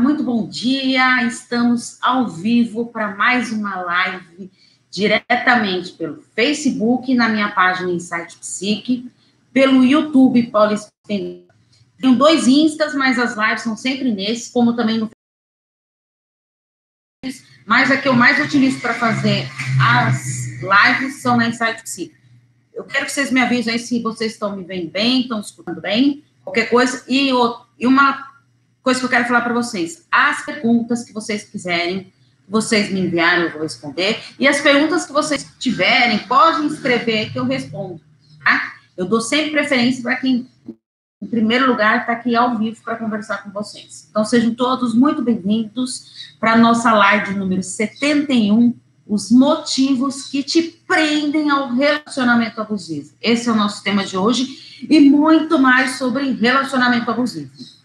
muito bom dia. Estamos ao vivo para mais uma live diretamente pelo Facebook, na minha página Insight Psique, pelo YouTube Espinosa. Tenho dois instas, mas as lives são sempre nesse, como também no mas a que eu mais utilizo para fazer as lives são na Insight Psique. Eu quero que vocês me avisem aí se vocês estão me vendo bem, estão escutando bem, qualquer coisa. E, e uma coisa que eu quero falar para vocês: as perguntas que vocês quiserem, vocês me enviarem, eu vou responder. E as perguntas que vocês tiverem, podem escrever que eu respondo. Tá? Eu dou sempre preferência para quem, em primeiro lugar, está aqui ao vivo para conversar com vocês. Então, sejam todos muito bem-vindos para a nossa live número 71, os motivos que te prendem ao relacionamento abusivo. Esse é o nosso tema de hoje e muito mais sobre relacionamento abusivo.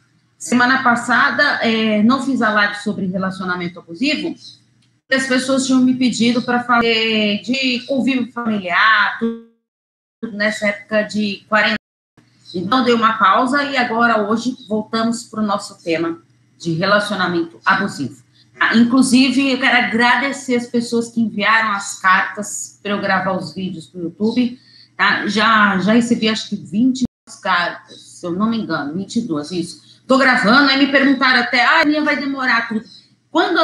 Semana passada, é, não fiz a live sobre relacionamento abusivo, as pessoas tinham me pedido para falar de convívio familiar, tudo, nessa época de quarentena. Então, dei uma pausa e agora, hoje, voltamos para o nosso tema de relacionamento abusivo. Ah, inclusive, eu quero agradecer as pessoas que enviaram as cartas para eu gravar os vídeos para o YouTube. Tá? Já, já recebi, acho que 20 cartas, se eu não me engano, 22, isso Tô gravando, aí me perguntaram até, ah, a minha vai demorar tudo. Quando,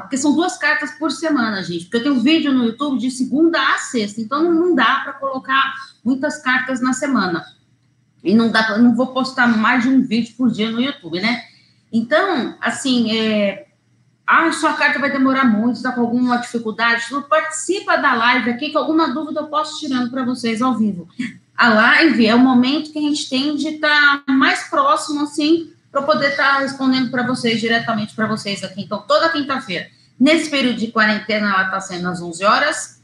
porque são duas cartas por semana, gente, porque eu tenho vídeo no YouTube de segunda a sexta, então não dá para colocar muitas cartas na semana. E não dá, não vou postar mais de um vídeo por dia no YouTube, né? Então, assim, é, ah, sua carta vai demorar muito, está com alguma dificuldade, participa da live aqui, que alguma dúvida eu posso tirando para vocês ao vivo. A live é o momento que a gente tem de estar tá mais próximo, assim, para poder estar tá respondendo para vocês, diretamente para vocês aqui. Então, toda quinta-feira, nesse período de quarentena, ela está sendo às 11 horas,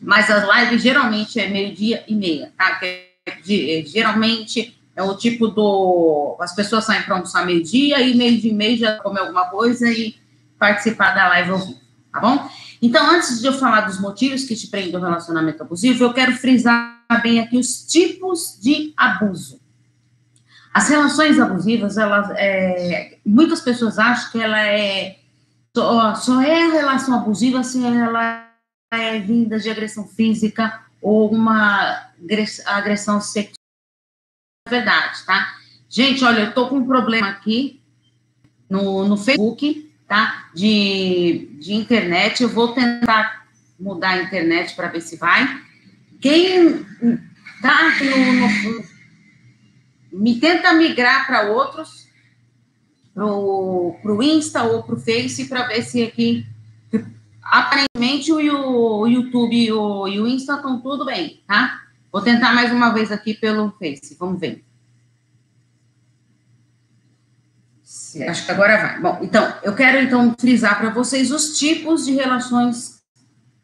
mas as lives geralmente é meio-dia e meia, tá? Que é é, geralmente é o tipo do. As pessoas saem para almoçar meio-dia e meio-dia e meia já comer alguma coisa e participar da live ao vivo, tá bom? Então, antes de eu falar dos motivos que te prendem ao relacionamento abusivo, eu quero frisar bem aqui os tipos de abuso. As relações abusivas, elas, é, muitas pessoas acham que ela é só, só é a relação abusiva se ela é vinda de agressão física ou uma agressão sexual. É verdade, tá? Gente, olha, eu tô com um problema aqui no, no Facebook, tá? De, de internet. Eu vou tentar mudar a internet para ver se vai. Quem tá no, no me tenta migrar para outros, para o Insta ou para o Face, para ver se aqui. Aparentemente o, YouTube e o, e o Insta estão tudo bem, tá? Vou tentar mais uma vez aqui pelo Face, vamos ver. Acho que agora vai. Bom, então, eu quero então frisar para vocês os tipos de relações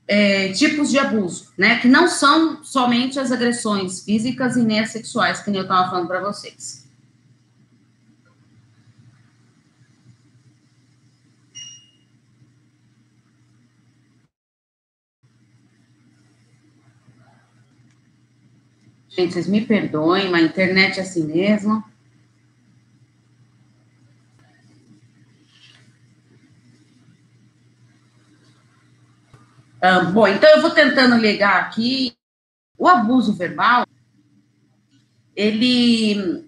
é, tipos de abuso, né? Que não são somente as agressões físicas e nem as sexuais, que eu estava falando para vocês. Gente, vocês me perdoem, mas a internet é assim mesmo. Ah, bom, então eu vou tentando ligar aqui. O abuso verbal, ele.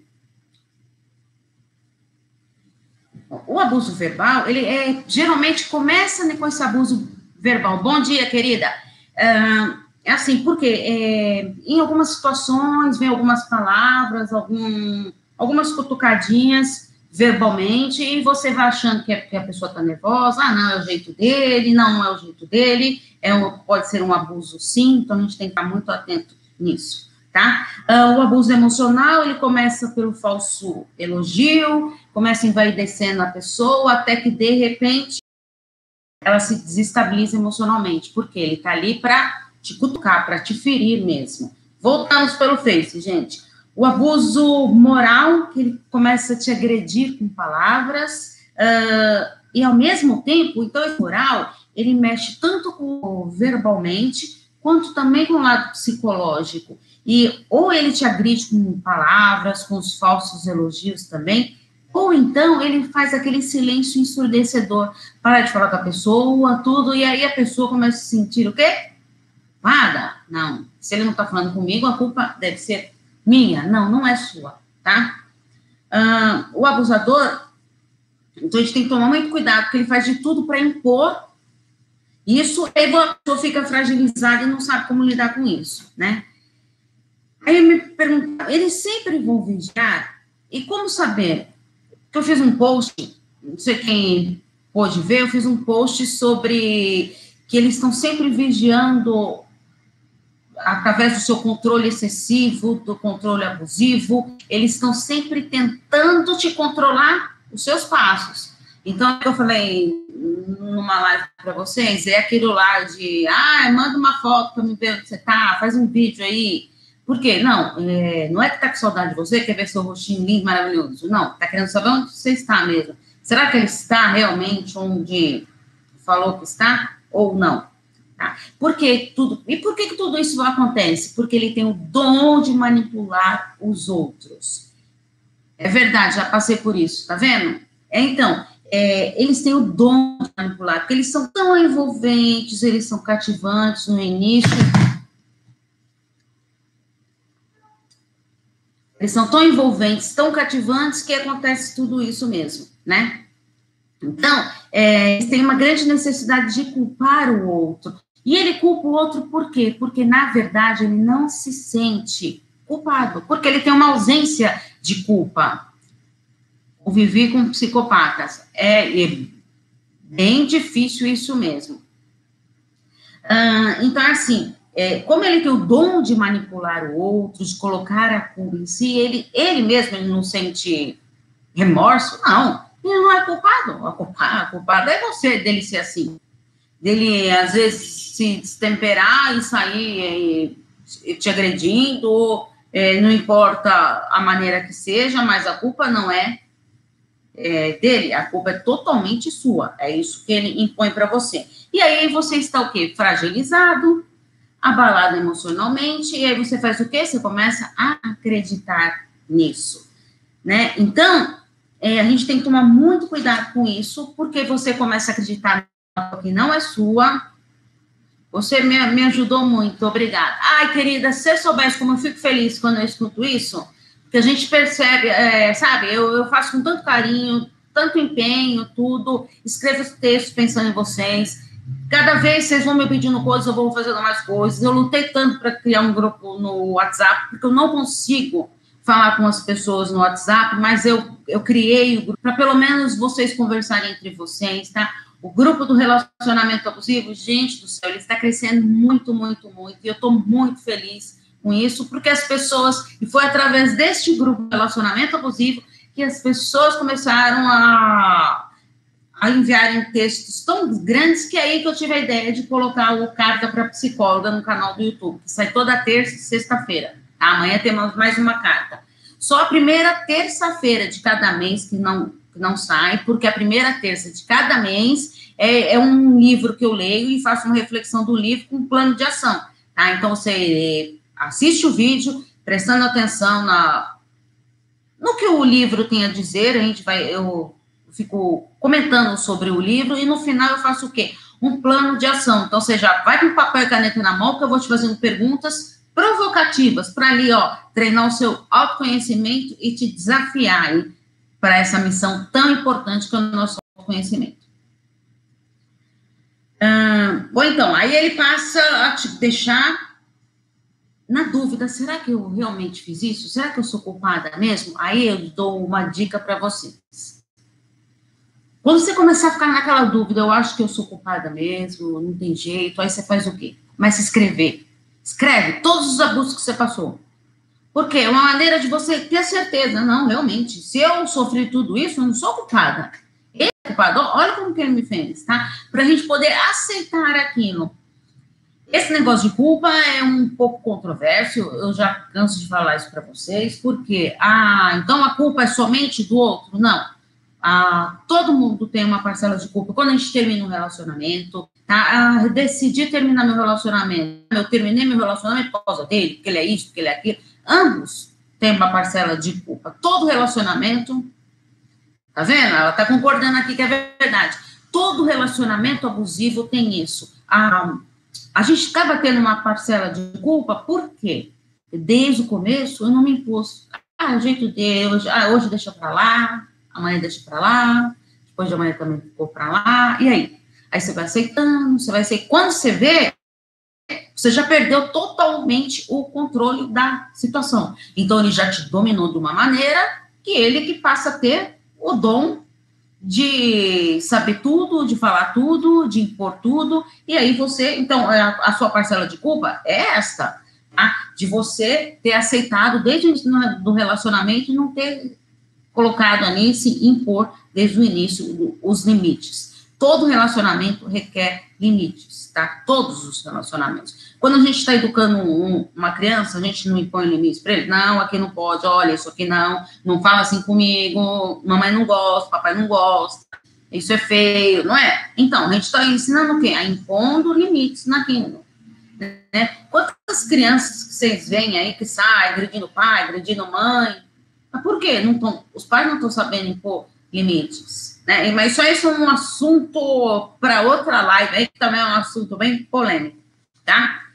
O abuso verbal, ele é, geralmente começa né, com esse abuso verbal. Bom dia, querida. Uh, é assim, porque é, em algumas situações vem algumas palavras, algum, algumas cutucadinhas verbalmente, e você vai achando que, é, que a pessoa está nervosa, ah, não, é o jeito dele, não é o jeito dele, é um, pode ser um abuso sim, então a gente tem que estar muito atento nisso, tá? Uh, o abuso emocional, ele começa pelo falso elogio, começa envaidecendo a pessoa, até que, de repente, ela se desestabiliza emocionalmente, porque ele tá ali para te cutucar, para te ferir mesmo. Voltamos pelo Face, gente. O abuso moral, que ele começa a te agredir com palavras, uh, e ao mesmo tempo, então, esse moral, ele mexe tanto com verbalmente, quanto também com o lado psicológico. E ou ele te agride com palavras, com os falsos elogios também, Ou então ele faz aquele silêncio ensurdecedor, para de falar com a pessoa, tudo, e aí a pessoa começa a sentir o quê? Nada. Não. Se ele não está falando comigo, a culpa deve ser minha. Não, não é sua, tá? Ah, o abusador, então a gente tem que tomar muito cuidado, porque ele faz de tudo para impor isso, aí a pessoa fica fragilizada e não sabe como lidar com isso, né? Aí eu me pergunto, eles sempre vão vigiar? E como saber? Que eu fiz um post, não sei quem pôde ver, eu fiz um post sobre que eles estão sempre vigiando através do seu controle excessivo, do controle abusivo, eles estão sempre tentando te controlar os seus passos. Então, eu falei numa live para vocês, é aquilo lá de, ah, manda uma foto para me ver onde você tá, faz um vídeo aí. Por quê? Não, é, não é que tá com saudade de você, quer ver seu rostinho lindo, maravilhoso. Não, tá querendo saber onde você está mesmo. Será que ele está realmente onde falou que está ou não? Tá? Por que tudo, e por que, que tudo isso acontece? Porque ele tem o dom de manipular os outros. É verdade, já passei por isso, tá vendo? É, então, é, eles têm o dom de manipular, porque eles são tão envolventes, eles são cativantes no início. Eles são tão envolventes, tão cativantes, que acontece tudo isso mesmo, né? Então, é, eles têm uma grande necessidade de culpar o outro. E ele culpa o outro por quê? Porque, na verdade, ele não se sente culpado, porque ele tem uma ausência de culpa conviver com psicopatas. É, é bem difícil isso mesmo. Ah, então, assim, é, como ele tem o dom de manipular o outro, de colocar a culpa em si, ele, ele mesmo ele não sente remorso, não. Ele não é culpado. A culpada, a culpada é você dele ser assim. Dele, às vezes, se destemperar e sair te agredindo, é, não importa a maneira que seja, mas a culpa não é é, dele, a culpa é totalmente sua. É isso que ele impõe para você. E aí você está o quê? Fragilizado, abalado emocionalmente, e aí você faz o quê? Você começa a acreditar nisso, né? Então, é, a gente tem que tomar muito cuidado com isso, porque você começa a acreditar que não é sua. Você me, me ajudou muito, obrigada. Ai, querida, se você soubesse como eu fico feliz quando eu escuto isso, que a gente percebe, é, sabe, eu, eu faço com tanto carinho, tanto empenho, tudo, escrevo os textos pensando em vocês. Cada vez vocês vão me pedindo coisas, eu vou fazendo mais coisas. Eu lutei tanto para criar um grupo no WhatsApp, porque eu não consigo falar com as pessoas no WhatsApp, mas eu, eu criei o grupo para pelo menos vocês conversarem entre vocês, tá? O grupo do relacionamento abusivo, gente do céu, ele está crescendo muito, muito, muito, e eu estou muito feliz com isso, porque as pessoas, e foi através deste grupo de relacionamento abusivo que as pessoas começaram a, a enviarem textos tão grandes que é aí que eu tive a ideia de colocar o Carta para Psicóloga no canal do YouTube, que sai toda terça e sexta-feira. Tá? Amanhã temos mais uma carta. Só a primeira terça-feira de cada mês que não, não sai, porque a primeira terça de cada mês é, é um livro que eu leio e faço uma reflexão do livro com um plano de ação. Tá? Então, você assiste o vídeo, prestando atenção na, no que o livro tem a dizer, a gente vai, eu fico comentando sobre o livro e no final eu faço o quê? Um plano de ação. Então, você já vai com papel e caneta na mão, que eu vou te fazendo perguntas provocativas para ali, ó, treinar o seu autoconhecimento e te desafiar para essa missão tão importante que é o nosso autoconhecimento. Hum, bom, então, aí ele passa a te deixar na dúvida, será que eu realmente fiz isso? Será que eu sou culpada mesmo? Aí eu dou uma dica para vocês. Quando você começar a ficar naquela dúvida, eu acho que eu sou culpada mesmo, não tem jeito, aí você faz o quê? Começa a escrever. Escreve todos os abusos que você passou. Porque é uma maneira de você ter certeza, não, realmente, se eu sofri tudo isso, eu não sou culpada. Ele é culpado, olha como que ele me fez, tá? Para a gente poder aceitar aquilo. Esse negócio de culpa é um pouco controverso, eu já canso de falar isso para vocês, porque, ah, então a culpa é somente do outro? Não. Ah, todo mundo tem uma parcela de culpa. Quando a gente termina um relacionamento, tá? Ah, decidi terminar meu relacionamento. Eu terminei meu relacionamento por causa dele, porque ele é isso, porque ele é aquilo. Ambos têm uma parcela de culpa. Todo relacionamento Tá vendo? Ela tá concordando aqui que é verdade. Todo relacionamento abusivo tem isso. A, a gente estava tendo uma parcela de culpa, por quê? Desde o começo eu não me impus. Ah, o jeito de hoje, ah, hoje deixa para lá, amanhã deixa para lá, depois de amanhã também ficou para lá, e aí? Aí você vai aceitando, você vai ser. Quando você vê, você já perdeu totalmente o controle da situação. Então ele já te dominou de uma maneira que ele que passa a ter o dom de saber tudo, de falar tudo, de impor tudo, e aí você, então, a, a sua parcela de culpa é esta, tá? de você ter aceitado desde o início do relacionamento e não ter colocado ali, se impor desde o início os limites. Todo relacionamento requer limites, tá? Todos os relacionamentos. Quando a gente está educando um, uma criança, a gente não impõe limites para ele. Não, aqui não pode, olha, isso aqui não, não fala assim comigo, mamãe não gosta, papai não gosta, isso é feio, não é? Então, a gente está ensinando o quê? A impondo limites naquilo. Né? Quantas crianças que vocês veem aí que saem agredindo pai, agredindo mãe? Mas por quê? Não tão, os pais não estão sabendo impor limites. Né? Mas isso é um assunto para outra live, aí que também é um assunto bem polêmico, tá?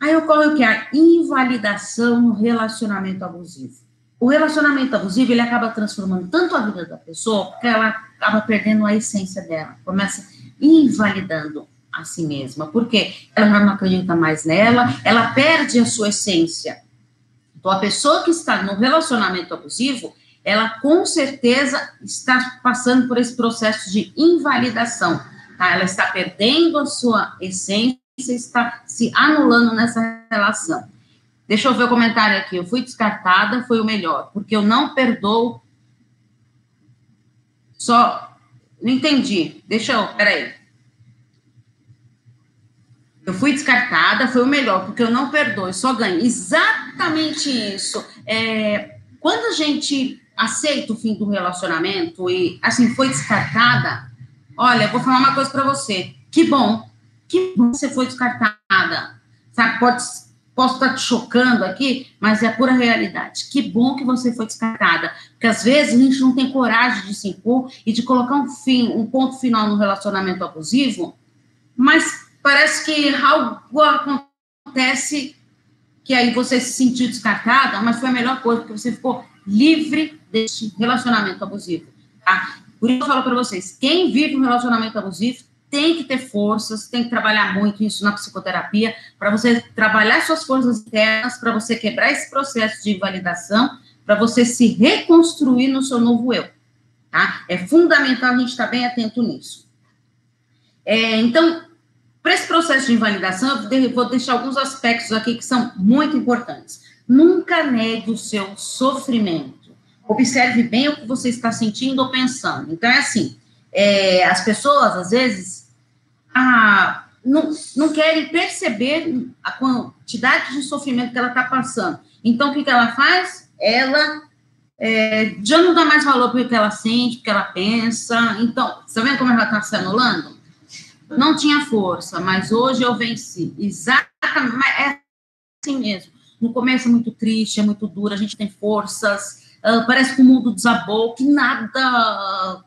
Aí ocorre o que? A invalidação no relacionamento abusivo. O relacionamento abusivo, ele acaba transformando tanto a vida da pessoa, porque ela acaba perdendo a essência dela, começa invalidando a si mesma, porque ela já não acredita mais nela, ela perde a sua essência. Então, a pessoa que está no relacionamento abusivo, ela com certeza está passando por esse processo de invalidação, tá? Ela está perdendo a sua essência, está se anulando nessa relação. Deixa eu ver o comentário aqui. Eu fui descartada, foi o melhor, porque eu não perdoo. Só. Não entendi. Deixa eu. Peraí. Eu fui descartada, foi o melhor, porque eu não perdoo, eu só ganho. Exatamente isso. É, quando a gente aceita o fim do relacionamento e, assim, foi descartada, olha, vou falar uma coisa para você. Que bom, que bom que você foi descartada. Sabe, pode, posso estar te chocando aqui, mas é a pura realidade. Que bom que você foi descartada. Porque às vezes a gente não tem coragem de se impor e de colocar um fim, um ponto final no relacionamento abusivo, mas parece que algo acontece que aí você se sentiu descartada, mas foi a melhor coisa, porque você ficou livre desse relacionamento abusivo, tá? Por isso eu falo para vocês, quem vive um relacionamento abusivo tem que ter forças, tem que trabalhar muito isso na psicoterapia, para você trabalhar suas forças internas, para você quebrar esse processo de invalidação, para você se reconstruir no seu novo eu, tá? É fundamental a gente estar bem atento nisso. É, então, para esse processo de invalidação, eu vou deixar alguns aspectos aqui que são muito importantes. Nunca negue o seu sofrimento. Observe bem o que você está sentindo ou pensando. Então, é assim: é, as pessoas, às vezes, ah, não, não querem perceber a quantidade de sofrimento que ela está passando. Então, o que, que ela faz? Ela é, já não dá mais valor para o que ela sente, o que ela pensa. Então, você tá vendo como ela está se anulando? Não tinha força, mas hoje eu venci. Exatamente, é assim mesmo. No começo é muito triste, é muito duro, a gente tem forças, uh, parece que o mundo desabou, que nada,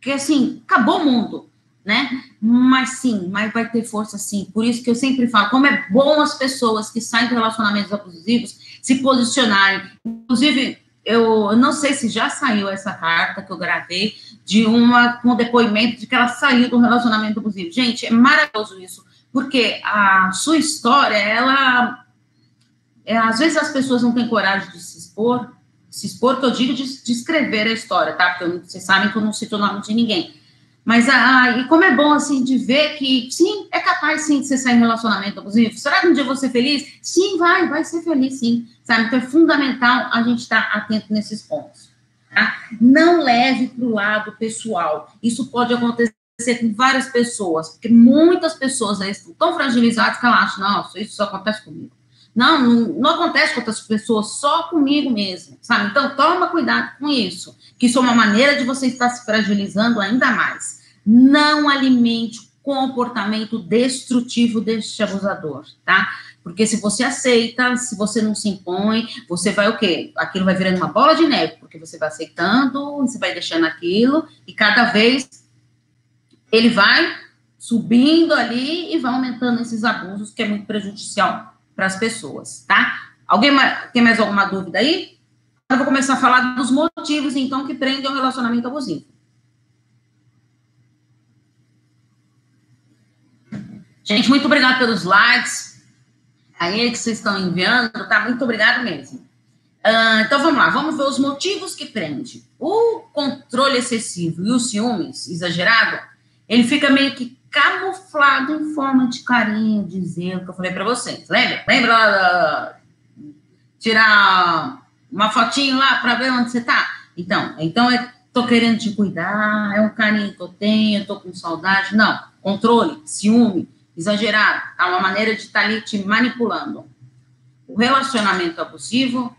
que assim, acabou o mundo, né? Mas sim, mas vai ter força sim. Por isso que eu sempre falo, como é bom as pessoas que saem de relacionamentos abusivos se posicionarem. Inclusive, eu não sei se já saiu essa carta que eu gravei de uma com um depoimento de que ela saiu do relacionamento abusivo. Gente, é maravilhoso isso, porque a sua história, ela é, às vezes as pessoas não têm coragem de se expor, se expor, que eu digo de, de escrever a história, tá? Porque vocês sabem que eu não cito o nome de ninguém. Mas, ah, e como é bom, assim, de ver que, sim, é capaz, sim, de você sair em relacionamento abusivo. Será que um dia eu vou ser feliz? Sim, vai, vai ser feliz, sim, sabe? Então, é fundamental a gente estar tá atento nesses pontos, tá? Não leve para o lado pessoal. Isso pode acontecer com várias pessoas, porque muitas pessoas aí estão tão fragilizadas que elas acham, nossa, isso só acontece comigo. Não, não, não, acontece com outras pessoas, só comigo mesmo, sabe? Então, toma cuidado com isso, que isso é uma maneira de você estar se fragilizando ainda mais. Não alimente o comportamento destrutivo deste abusador, tá? Porque se você aceita, se você não se impõe, você vai o quê? Aquilo vai virando uma bola de neve, porque você vai aceitando, você vai deixando aquilo, e cada vez ele vai subindo ali e vai aumentando esses abusos, que é muito prejudicial para as pessoas, tá? Alguém mais, tem mais alguma dúvida aí? Eu vou começar a falar dos motivos, então, que prendem ao relacionamento abusivo. Gente, muito obrigado pelos likes aí que vocês estão enviando, tá? Muito obrigado mesmo. Uh, então vamos lá, vamos ver os motivos que prende. O controle excessivo e o ciúmes exagerado, ele fica meio que camuflado em forma de carinho, de zelo, que eu falei para vocês. Lembra? Lembra uh, tirar uma fotinho lá para ver onde você tá? Então, então é tô querendo te cuidar, é um carinho que eu tenho, eu tô com saudade. Não, controle, ciúme, exagerado, tá? Uma maneira de estar tá ali te manipulando. O relacionamento abusivo,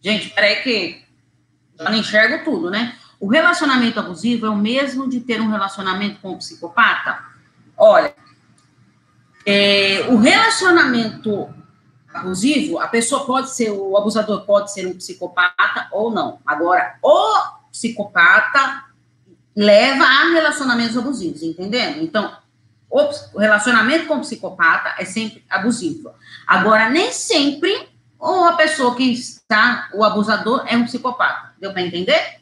gente, peraí que eu não enxergo tudo, né? O relacionamento abusivo é o mesmo de ter um relacionamento com um psicopata? Olha, é, o relacionamento abusivo, a pessoa pode ser, o abusador pode ser um psicopata ou não. Agora, o psicopata leva a relacionamentos abusivos, entendendo? Então, o relacionamento com o psicopata é sempre abusivo. Agora, nem sempre ou a pessoa que está, o abusador, é um psicopata. Deu para entender?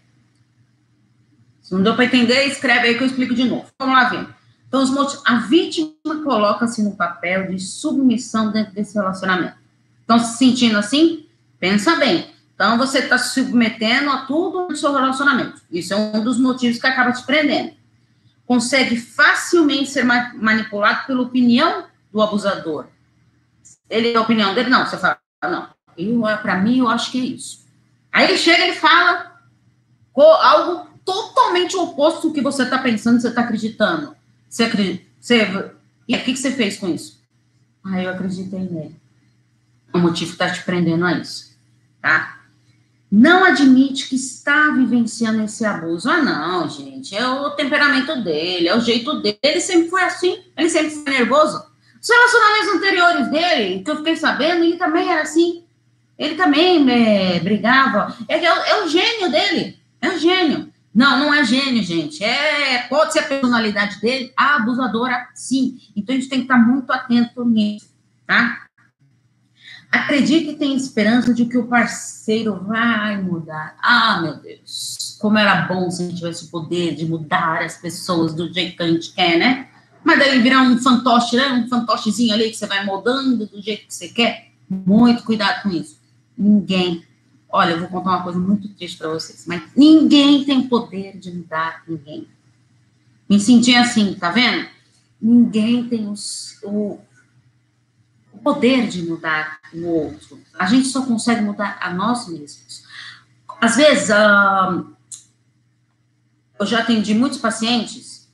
Se não deu para entender, escreve aí que eu explico de novo. Vamos lá ver. Então, os motivos, a vítima coloca-se no papel de submissão dentro desse relacionamento. Estão se sentindo assim? Pensa bem. Então, você está se submetendo a tudo no seu relacionamento. Isso é um dos motivos que acaba te prendendo consegue facilmente ser manipulado pela opinião do abusador. Ele, a opinião dele, não, você fala, não, para mim, eu acho que é isso. Aí ele chega e fala algo totalmente oposto do que você está pensando, você está acreditando. Você acredita, você, e o que, que você fez com isso? Ah, eu acreditei nele. O motivo está te prendendo a isso, tá? não admite que está vivenciando esse abuso. Ah, não, gente, é o temperamento dele, é o jeito dele. Ele sempre foi assim, ele sempre foi nervoso. Os relacionamentos anteriores dele, que eu fiquei sabendo, ele também era assim. Ele também é, brigava. É, é, é, o gênio dele, é o gênio. Não, não é gênio, gente. É, pode ser a personalidade dele, a abusadora, sim. Então a gente tem que estar muito atento nisso, tá? Acredite e tenha esperança de que o parceiro vai mudar. Ah, meu Deus, como era bom se a gente tivesse o poder de mudar as pessoas do jeito que a gente quer, né? Mas daí virar um fantoche, né? Um fantochezinho ali que você vai moldando do jeito que você quer. Muito cuidado com isso. Ninguém. Olha, eu vou contar uma coisa muito triste para vocês, mas ninguém tem poder de mudar ninguém. Me senti assim, tá vendo? Ninguém tem os, o, o poder de mudar o outro. A gente só consegue mudar a nós mesmos. Às vezes, uh, eu já atendi muitos pacientes.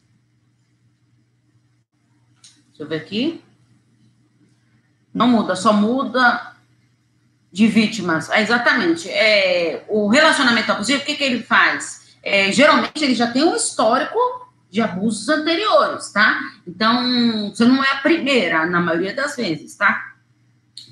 Deixa eu ver aqui. Não muda, só muda de vítimas. É, exatamente. É, o relacionamento abusivo, o que, que ele faz? É, geralmente ele já tem um histórico de abusos anteriores, tá? Então, você não é a primeira, na maioria das vezes, tá?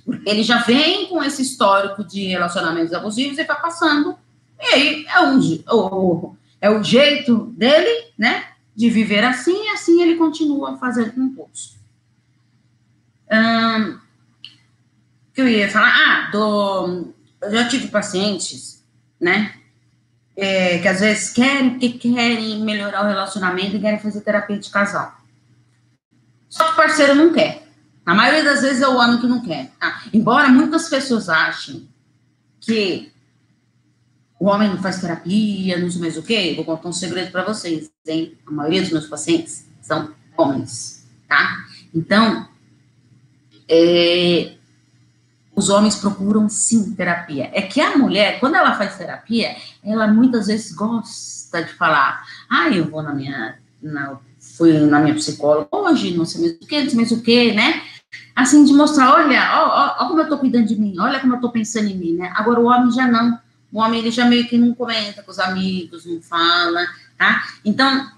Porque ele já vem com esse histórico de relacionamentos abusivos e vai passando, e aí é, um, o, é o jeito dele, né, de viver assim, e assim ele continua fazendo com todos. Um, que eu ia falar? Ah, do, eu já tive pacientes, né, é, que às vezes querem, porque querem melhorar o relacionamento e querem fazer terapia de casal. Só que o parceiro não quer. Na maioria das vezes é o homem que não quer. Tá? Embora muitas pessoas achem que o homem não faz terapia, não sei mais o quê, vou contar um segredo para vocês, hein? A maioria dos meus pacientes são homens, tá? Então, é, os homens procuram sim terapia. É que a mulher, quando ela faz terapia, ela muitas vezes gosta de falar: ah, eu vou na minha. Na, fui na minha psicóloga hoje, não sei mais o que, não sei mais o que, né? Assim, de mostrar: olha, ó, ó, ó, como eu tô cuidando de mim, olha como eu tô pensando em mim, né? Agora o homem já não. O homem, ele já meio que não comenta com os amigos, não fala, tá? Então,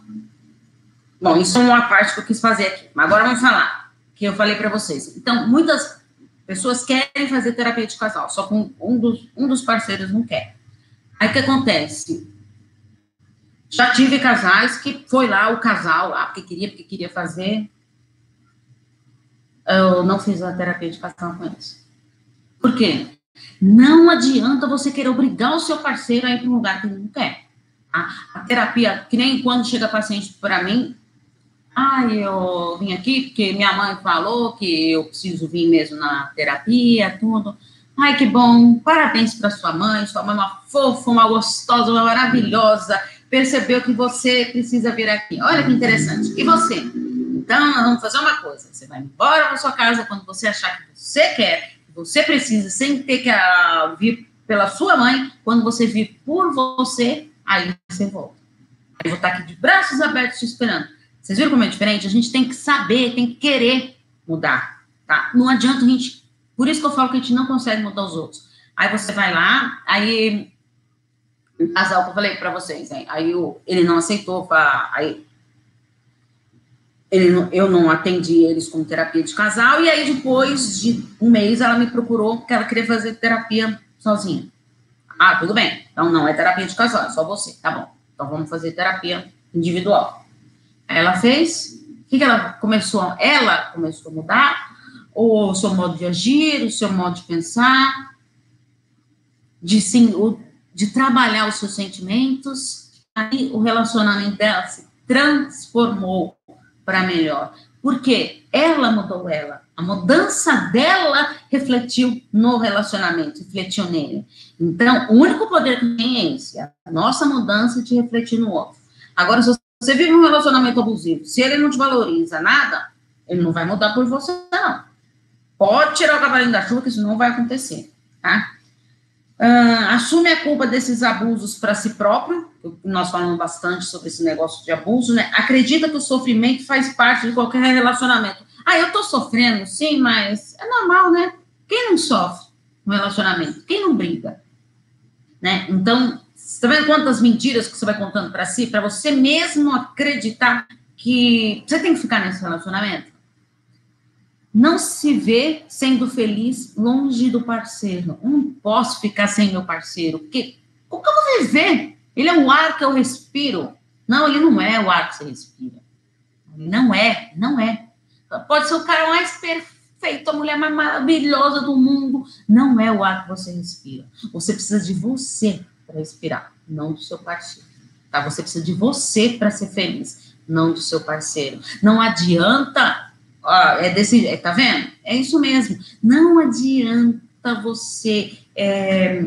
bom, isso é uma parte que eu quis fazer aqui. Mas agora vamos falar, que eu falei para vocês. Então, muitas Pessoas querem fazer terapia de casal, só que um dos, um dos parceiros não quer. Aí o que acontece? Já tive casais que foi lá o casal lá, porque queria, porque queria fazer. Eu não fiz a terapia de casal com eles. Por quê? Não adianta você querer obrigar o seu parceiro a ir para um lugar que ele não quer. A, a terapia, que nem quando chega paciente para mim, ah, eu vim aqui porque minha mãe falou que eu preciso vir mesmo na terapia, tudo. Ai, que bom, parabéns para sua mãe, sua mãe é uma fofa, uma gostosa, uma maravilhosa, percebeu que você precisa vir aqui. Olha que interessante. E você? Então, vamos fazer uma coisa, você vai embora para sua casa quando você achar que você quer, que você precisa, sem ter que uh, vir pela sua mãe, quando você vir por você, aí você volta. Eu vou estar aqui de braços abertos te esperando. Vocês viram como é diferente? A gente tem que saber, tem que querer mudar, tá? Não adianta a gente. Por isso que eu falo que a gente não consegue mudar os outros. Aí você vai lá, aí. Casal que eu falei para vocês, hein? aí o, ele não aceitou, aí ele eu não atendi eles com terapia de casal, e aí depois de um mês ela me procurou porque ela queria fazer terapia sozinha. Ah, tudo bem, então não é terapia de casal, é só você, tá bom. Então vamos fazer terapia individual. Ela fez, o que, ela começou? Ela começou a mudar o seu modo de agir, o seu modo de pensar, de, sim, o, de trabalhar os seus sentimentos. Aí o relacionamento dela se transformou para melhor. Porque ela mudou ela. A mudança dela refletiu no relacionamento, refletiu nele. Então, o único poder que tem é esse, a nossa mudança de refletir no outro. Agora, se você vive um relacionamento abusivo, se ele não te valoriza nada, ele não vai mudar por você, não. Pode tirar o cavalinho da chuva, que isso não vai acontecer, tá? Uh, assume a culpa desses abusos para si próprio, nós falamos bastante sobre esse negócio de abuso, né? Acredita que o sofrimento faz parte de qualquer relacionamento. Ah, eu tô sofrendo, sim, mas é normal, né? Quem não sofre no relacionamento? Quem não briga? Né? Então, você tá vendo quantas mentiras que você vai contando para si, para você mesmo acreditar que você tem que ficar nesse relacionamento? Não se vê sendo feliz longe do parceiro. Eu não posso ficar sem meu parceiro, porque como que eu vou viver? Ele é o ar que eu respiro. Não, ele não é o ar que você respira. Não é, não é. Pode ser o cara mais perfeito, a mulher mais maravilhosa do mundo. Não é o ar que você respira. Você precisa de você para respirar, não do seu parceiro. Tá? Você precisa de você para ser feliz, não do seu parceiro. Não adianta, ó, é desse, é, tá vendo? É isso mesmo. Não adianta você é,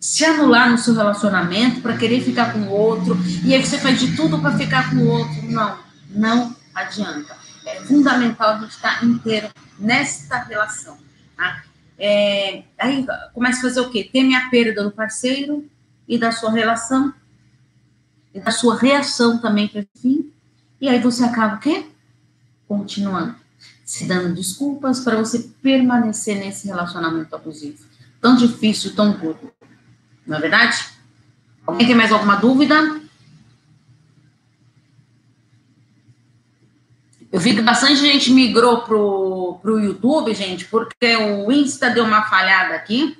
se anular no seu relacionamento para querer ficar com o outro e aí você faz de tudo para ficar com o outro. Não, não adianta. É fundamental a gente estar tá inteiro nesta relação. Tá? É, aí começa a fazer o quê? Teme a perda do parceiro e da sua relação, e da sua reação também para fim. E aí você acaba o quê? Continuando, se dando desculpas para você permanecer nesse relacionamento abusivo. Tão difícil, tão duro. Não é verdade? Alguém tem mais alguma dúvida? Eu vi que bastante gente migrou pro, pro YouTube, gente, porque o Insta deu uma falhada aqui,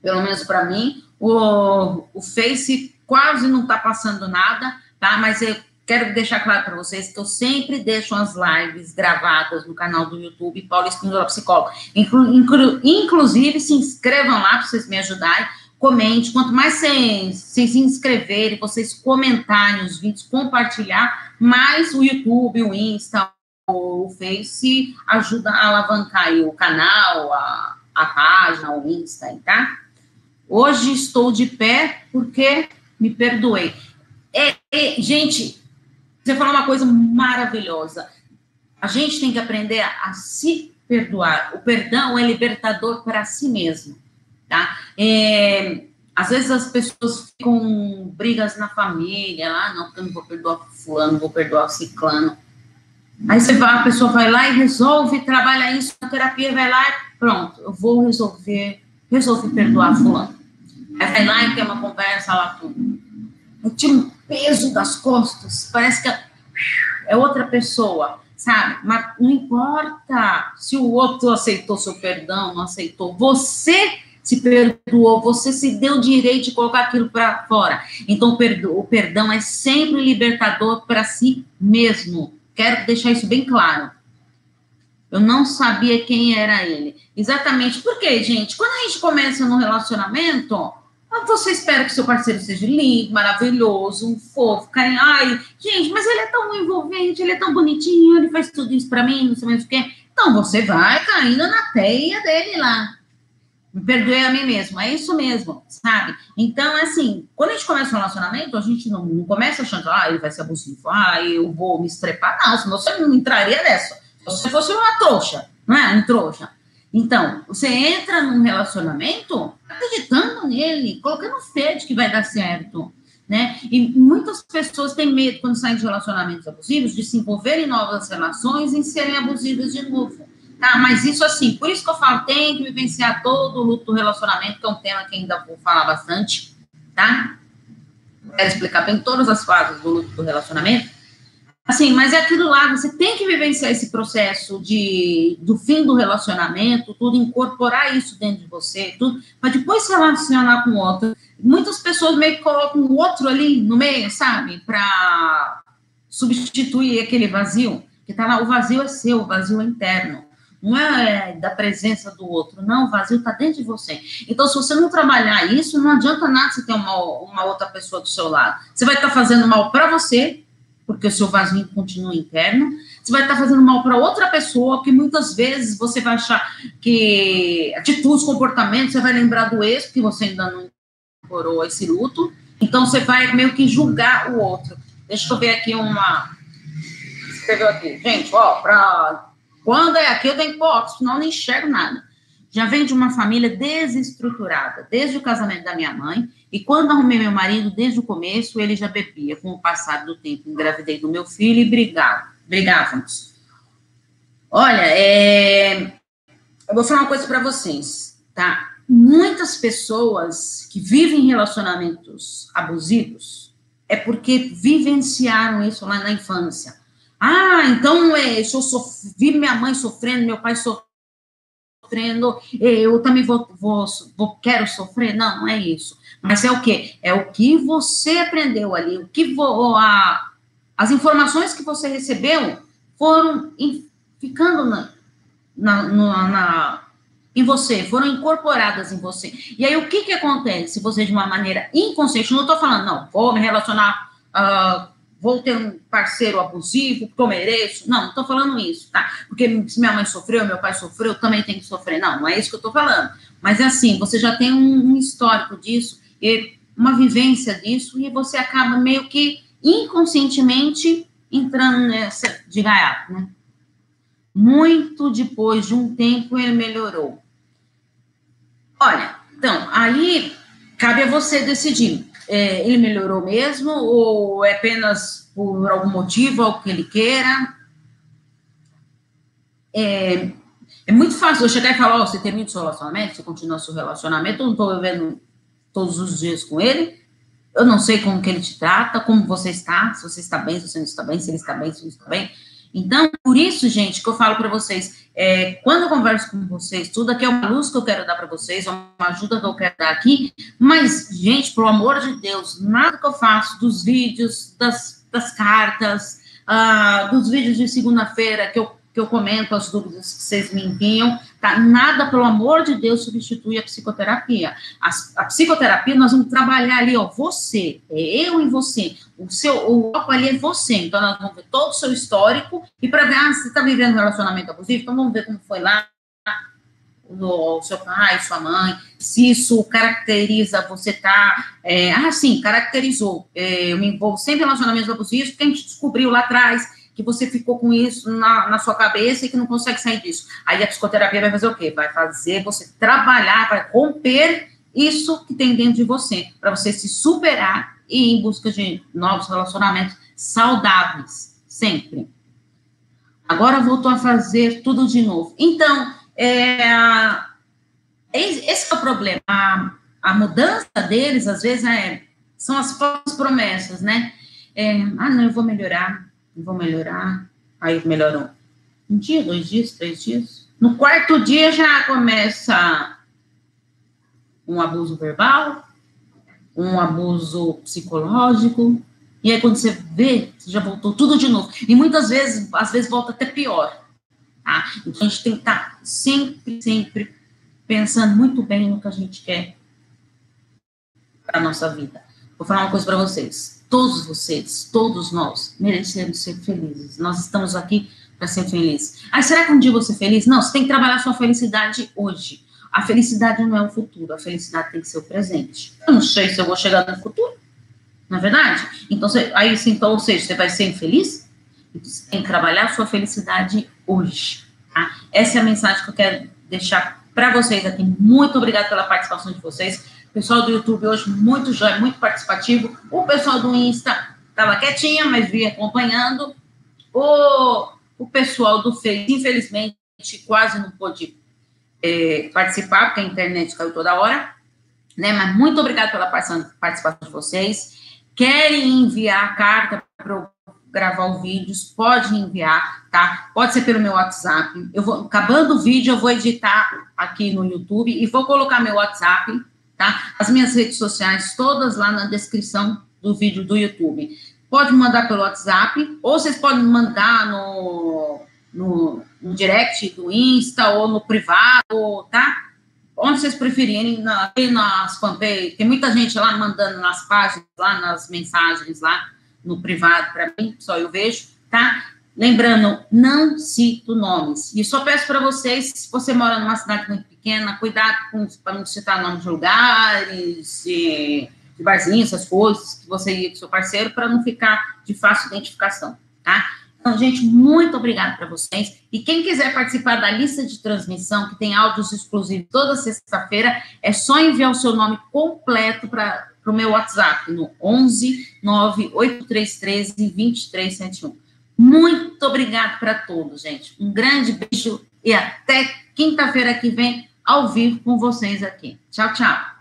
pelo menos para mim. O, o Face quase não está passando nada, tá? Mas eu quero deixar claro para vocês que eu sempre deixo as lives gravadas no canal do YouTube Paulo Espíndola Psicóloga. Inclu, inclu, inclusive, se inscrevam lá para vocês me ajudarem comente. Quanto mais vocês, se inscreverem, vocês comentarem os vídeos, compartilhar, mais o YouTube, o Insta, o Face ajuda a alavancar o canal, a, a página, o Insta, tá? Hoje estou de pé porque me perdoei. É, é, gente, você falou uma coisa maravilhosa. A gente tem que aprender a, a se perdoar. O perdão é libertador para si mesmo tá? É, às vezes as pessoas ficam brigas na família, ah, não, porque eu não vou perdoar o fulano, vou perdoar o ciclano. Aí você vai, a pessoa vai lá e resolve, trabalha isso na terapia, vai lá e pronto, eu vou resolver, resolvi perdoar fulano. Aí vai lá e tem uma conversa lá, tudo. Eu tiro um peso das costas, parece que é outra pessoa. sabe? Mas não importa se o outro aceitou seu perdão, não aceitou. Você se perdoou, você se deu o direito de colocar aquilo para fora. Então, o perdão é sempre libertador para si mesmo. Quero deixar isso bem claro. Eu não sabia quem era ele. Exatamente. Porque, gente, quando a gente começa no relacionamento, você espera que seu parceiro seja lindo, maravilhoso, um fofo, carinho. Ai, gente, mas ele é tão envolvente, ele é tão bonitinho, ele faz tudo isso para mim, não sei mais o quê. Então você vai caindo na teia dele lá. Me perdoe a mim mesmo, é isso mesmo, sabe? Então, assim, quando a gente começa um relacionamento, a gente não, não começa achando, ah, ele vai ser abusivo, ah, eu vou me estrepar. Não, senão você não entraria nessa. Se você fosse uma trouxa, não é? Um trouxa. Então, você entra num relacionamento acreditando nele, colocando fé de que vai dar certo, né? E muitas pessoas têm medo, quando saem de relacionamentos abusivos, de se envolver em novas relações e serem abusivas de novo. Tá, mas isso assim, por isso que eu falo, tem que vivenciar todo o luto do relacionamento, que é um tema que ainda vou falar bastante, tá? Quero explicar bem todas as fases do luto do relacionamento. Assim, mas é aquilo lá, você tem que vivenciar esse processo de, do fim do relacionamento, tudo, incorporar isso dentro de você, tudo, para depois se relacionar com o outro. Muitas pessoas meio que colocam o outro ali no meio, sabe? Para substituir aquele vazio, que tá lá, o vazio é seu, o vazio é interno não é da presença do outro, não, o vazio está dentro de você. Então, se você não trabalhar isso, não adianta nada você ter uma, uma outra pessoa do seu lado. Você vai estar tá fazendo mal para você, porque o seu vazio continua interno, você vai estar tá fazendo mal para outra pessoa, que muitas vezes você vai achar que atitudes, comportamentos, você vai lembrar do ex, porque você ainda não incorporou esse luto, então você vai meio que julgar o outro. Deixa eu ver aqui uma. Escreveu aqui. Gente, ó, para quando é aqui, eu tenho que pôr óculos, senão eu não enxergo nada. Já venho de uma família desestruturada, desde o casamento da minha mãe, e quando arrumei meu marido, desde o começo, ele já bebia. Com o passar do tempo, engravidei do meu filho e brigava, brigávamos. Olha, é... eu vou falar uma coisa para vocês, tá? Muitas pessoas que vivem relacionamentos abusivos é porque vivenciaram isso lá na infância ah, então é, se eu vi minha mãe sofrendo, meu pai sofrendo, eu também vou, vou, vou, quero sofrer. Não, não é isso. Mas é o que? É o que você aprendeu ali, o que vo, a, as informações que você recebeu foram in, ficando na, na, na, na, em você, foram incorporadas em você. E aí o que que acontece? Se você de uma maneira inconsciente, não estou falando, não, vou me relacionar uh, vou ter um parceiro abusivo, porque eu mereço. Não, não estou falando isso, tá? Porque se minha mãe sofreu, meu pai sofreu, eu também tenho que sofrer. Não, não é isso que eu estou falando. Mas é assim, você já tem um, um histórico disso, e uma vivência disso, e você acaba meio que inconscientemente entrando nessa de gaiato, né? Muito depois de um tempo ele melhorou. Olha, então, aí cabe a você decidir é, ele melhorou mesmo ou é apenas por algum motivo, algo que ele queira? É, é muito fácil eu chegar e falar, oh, você termina o seu relacionamento, você continua seu relacionamento, eu não estou vivendo todos os dias com ele, eu não sei como que ele te trata, como você está, se você está bem, se você não está bem, se ele está bem, se não está bem. Então, por isso, gente, que eu falo para vocês, é, quando eu converso com vocês, tudo aqui é uma luz que eu quero dar para vocês, é uma ajuda que eu quero dar aqui, mas, gente, pelo amor de Deus, nada que eu faço dos vídeos, das, das cartas, uh, dos vídeos de segunda-feira que eu que eu comento as dúvidas que vocês me enviam, tá? Nada, pelo amor de Deus, substitui a psicoterapia. A, a psicoterapia, nós vamos trabalhar ali, ó, você, é eu e você. O seu, o foco ali é você. Então, nós vamos ver todo o seu histórico e para ver, ah, você está vivendo um relacionamento abusivo, então vamos ver como foi lá, o seu pai, sua mãe, se isso caracteriza você tá, é, ah, sim, caracterizou, é, eu me envolvo sempre em relacionamentos abusivos, porque a gente descobriu lá atrás que você ficou com isso na, na, sua cabeça e que não consegue sair disso. Aí a psicoterapia vai fazer o quê? Vai fazer você trabalhar, vai romper isso que tem dentro de você, para você se superar e ir em busca de novos relacionamentos saudáveis, sempre. Agora voltou a fazer tudo de novo. Então, é, esse é o problema. A, a mudança deles, às vezes, é, são as falsas promessas, né? É, ah, não, eu vou melhorar, vou melhorar. Aí melhorou. Um dia, dois dias, três dias. No quarto dia já começa um abuso verbal, um abuso psicológico. E aí, quando você vê, você já voltou tudo de novo. E muitas vezes, às vezes, volta até pior. Tá? Então, a gente tem que estar sempre, sempre pensando muito bem no que a gente quer para nossa vida. Vou falar uma coisa para vocês. Todos vocês, todos nós, merecemos ser felizes. Nós estamos aqui para ser felizes. Ah, será que um dia eu vou ser feliz? Não, você tem que trabalhar sua felicidade hoje. A felicidade não é o futuro, a felicidade tem que ser o presente. Eu não sei se eu vou chegar no futuro, não é verdade? Então, você, aí, então, ou seja, você vai ser infeliz? Então, você tem que trabalhar sua felicidade hoje. Tá? Essa é a mensagem que eu quero deixar para vocês aqui. Muito obrigada pela participação de vocês. O pessoal do YouTube hoje muito jóia, muito participativo. O pessoal do Insta estava quietinha, mas vinha acompanhando. O, o pessoal do Face, infelizmente, quase não pôde é, participar, porque a internet caiu toda hora. Né? Mas muito obrigada pela participação de vocês. Querem enviar carta para gravar o vídeo, pode enviar, tá? Pode ser pelo meu WhatsApp. Eu vou, acabando o vídeo, eu vou editar aqui no YouTube e vou colocar meu WhatsApp, tá? As minhas redes sociais, todas lá na descrição do vídeo do YouTube. Pode mandar pelo WhatsApp, ou vocês podem mandar no, no, no direct do Insta ou no privado, tá? Onde vocês preferirem, na, nas fanpages, tem muita gente lá mandando nas páginas, lá nas mensagens lá no privado para mim, só eu vejo, tá? Lembrando, não cito nomes. E só peço para vocês, se você mora numa cidade muito pequena, cuidado para não citar nomes de lugares, de, de barzinhos, essas coisas que você ia com seu parceiro, para não ficar de fácil identificação, tá? Então, gente, muito obrigada para vocês. E quem quiser participar da lista de transmissão, que tem áudios exclusivos toda sexta-feira, é só enviar o seu nome completo para o meu WhatsApp, no 11 98313 2371. Muito obrigada para todos, gente. Um grande beijo e até quinta-feira que vem, ao vivo com vocês aqui. Tchau, tchau.